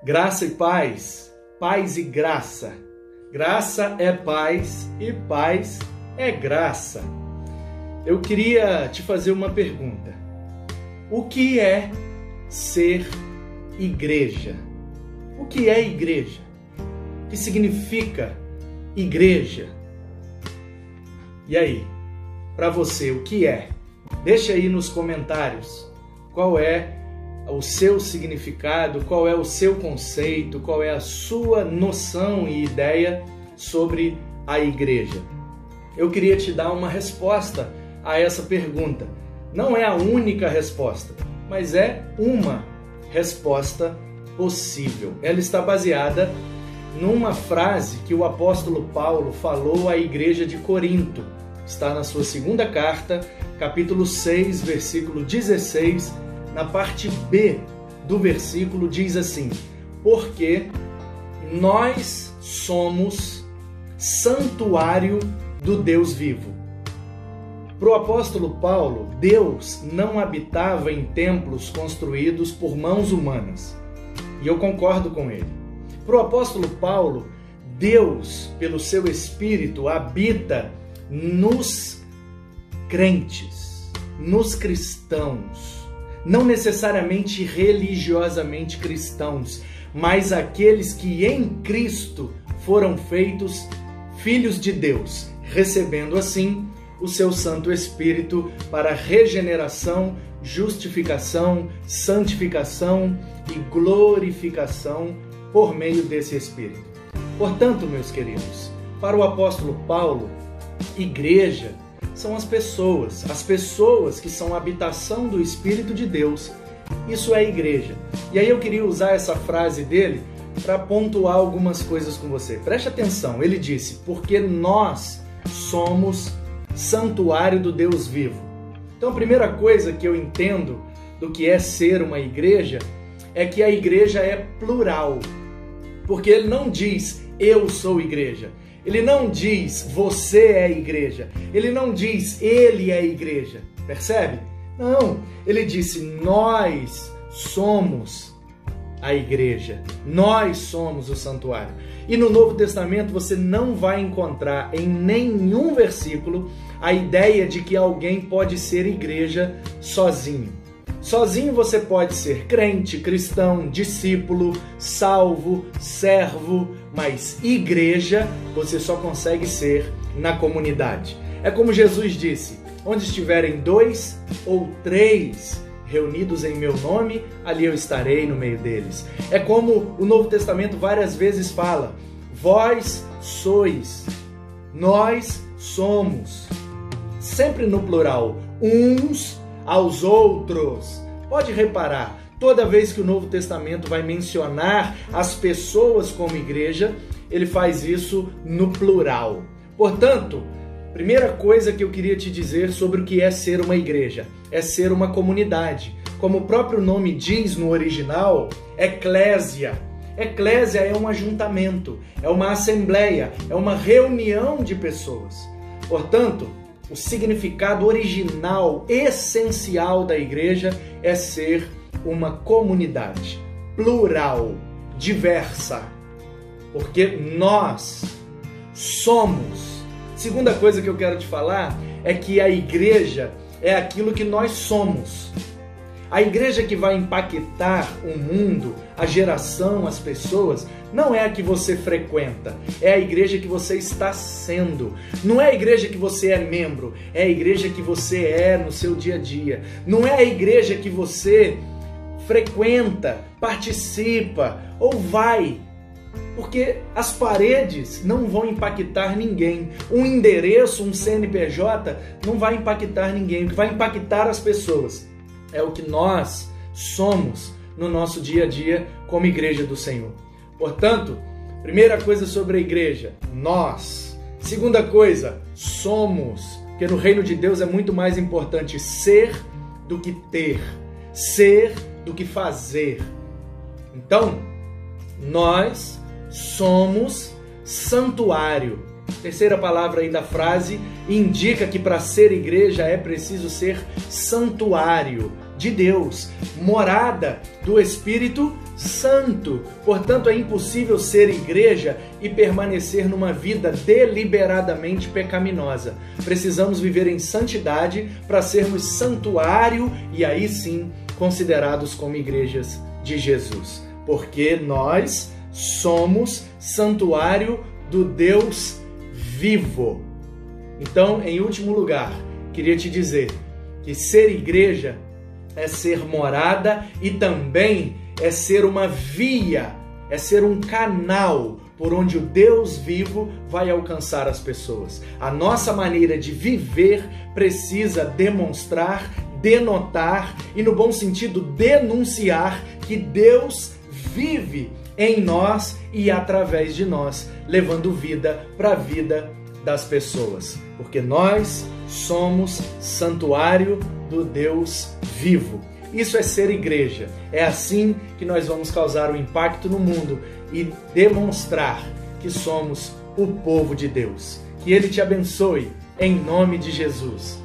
Graça e paz, paz e graça. Graça é paz e paz é graça. Eu queria te fazer uma pergunta. O que é ser igreja? O que é igreja? O que significa igreja? E aí, para você, o que é? Deixa aí nos comentários qual é o seu significado, qual é o seu conceito, qual é a sua noção e ideia sobre a igreja. Eu queria te dar uma resposta a essa pergunta. Não é a única resposta, mas é uma resposta possível. Ela está baseada numa frase que o apóstolo Paulo falou à igreja de Corinto. Está na sua segunda carta, capítulo 6, versículo 16 na parte B do versículo diz assim: Porque nós somos santuário do Deus vivo. Para o apóstolo Paulo, Deus não habitava em templos construídos por mãos humanas. E eu concordo com ele. Para o apóstolo Paulo, Deus, pelo seu Espírito, habita nos crentes, nos cristãos não necessariamente religiosamente cristãos, mas aqueles que em Cristo foram feitos filhos de Deus, recebendo assim o seu Santo Espírito para regeneração, justificação, santificação e glorificação por meio desse Espírito. Portanto, meus queridos, para o apóstolo Paulo, igreja são as pessoas, as pessoas que são a habitação do Espírito de Deus. Isso é a igreja. E aí eu queria usar essa frase dele para pontuar algumas coisas com você. Preste atenção, ele disse: "Porque nós somos santuário do Deus vivo". Então, a primeira coisa que eu entendo do que é ser uma igreja é que a igreja é plural. Porque ele não diz eu sou igreja. Ele não diz você é igreja. Ele não diz ele é igreja. Percebe? Não. Ele disse nós somos a igreja. Nós somos o santuário. E no Novo Testamento você não vai encontrar em nenhum versículo a ideia de que alguém pode ser igreja sozinho. Sozinho você pode ser crente, cristão, discípulo, salvo, servo, mas igreja você só consegue ser na comunidade. É como Jesus disse: onde estiverem dois ou três reunidos em meu nome, ali eu estarei no meio deles. É como o Novo Testamento várias vezes fala: vós sois, nós somos. Sempre no plural, uns aos outros. Pode reparar, toda vez que o Novo Testamento vai mencionar as pessoas como igreja, ele faz isso no plural. Portanto, primeira coisa que eu queria te dizer sobre o que é ser uma igreja é ser uma comunidade. Como o próprio nome diz no original, eclésia. Eclésia é um ajuntamento, é uma assembleia, é uma reunião de pessoas. Portanto, o significado original, essencial da igreja é ser uma comunidade plural, diversa, porque nós somos. Segunda coisa que eu quero te falar é que a igreja é aquilo que nós somos. A igreja que vai impactar o mundo, a geração, as pessoas, não é a que você frequenta, é a igreja que você está sendo. Não é a igreja que você é membro, é a igreja que você é no seu dia a dia. Não é a igreja que você frequenta, participa ou vai. Porque as paredes não vão impactar ninguém. Um endereço, um CNPJ não vai impactar ninguém. O que vai impactar as pessoas é o que nós somos no nosso dia a dia como igreja do Senhor. Portanto, primeira coisa sobre a igreja, nós. Segunda coisa, somos. Porque no reino de Deus é muito mais importante ser do que ter, ser do que fazer. Então, nós somos santuário. Terceira palavra aí da frase indica que para ser igreja é preciso ser santuário de Deus, morada do Espírito Santo. Portanto, é impossível ser igreja e permanecer numa vida deliberadamente pecaminosa. Precisamos viver em santidade para sermos santuário e aí sim considerados como igrejas de Jesus, porque nós somos santuário do Deus vivo. Então, em último lugar, queria te dizer que ser igreja é ser morada e também é ser uma via, é ser um canal por onde o Deus vivo vai alcançar as pessoas. A nossa maneira de viver precisa demonstrar, denotar e, no bom sentido, denunciar que Deus vive em nós e através de nós, levando vida para a vida das pessoas, porque nós somos santuário do Deus vivo. Isso é ser igreja. É assim que nós vamos causar o um impacto no mundo e demonstrar que somos o povo de Deus. Que Ele te abençoe, em nome de Jesus.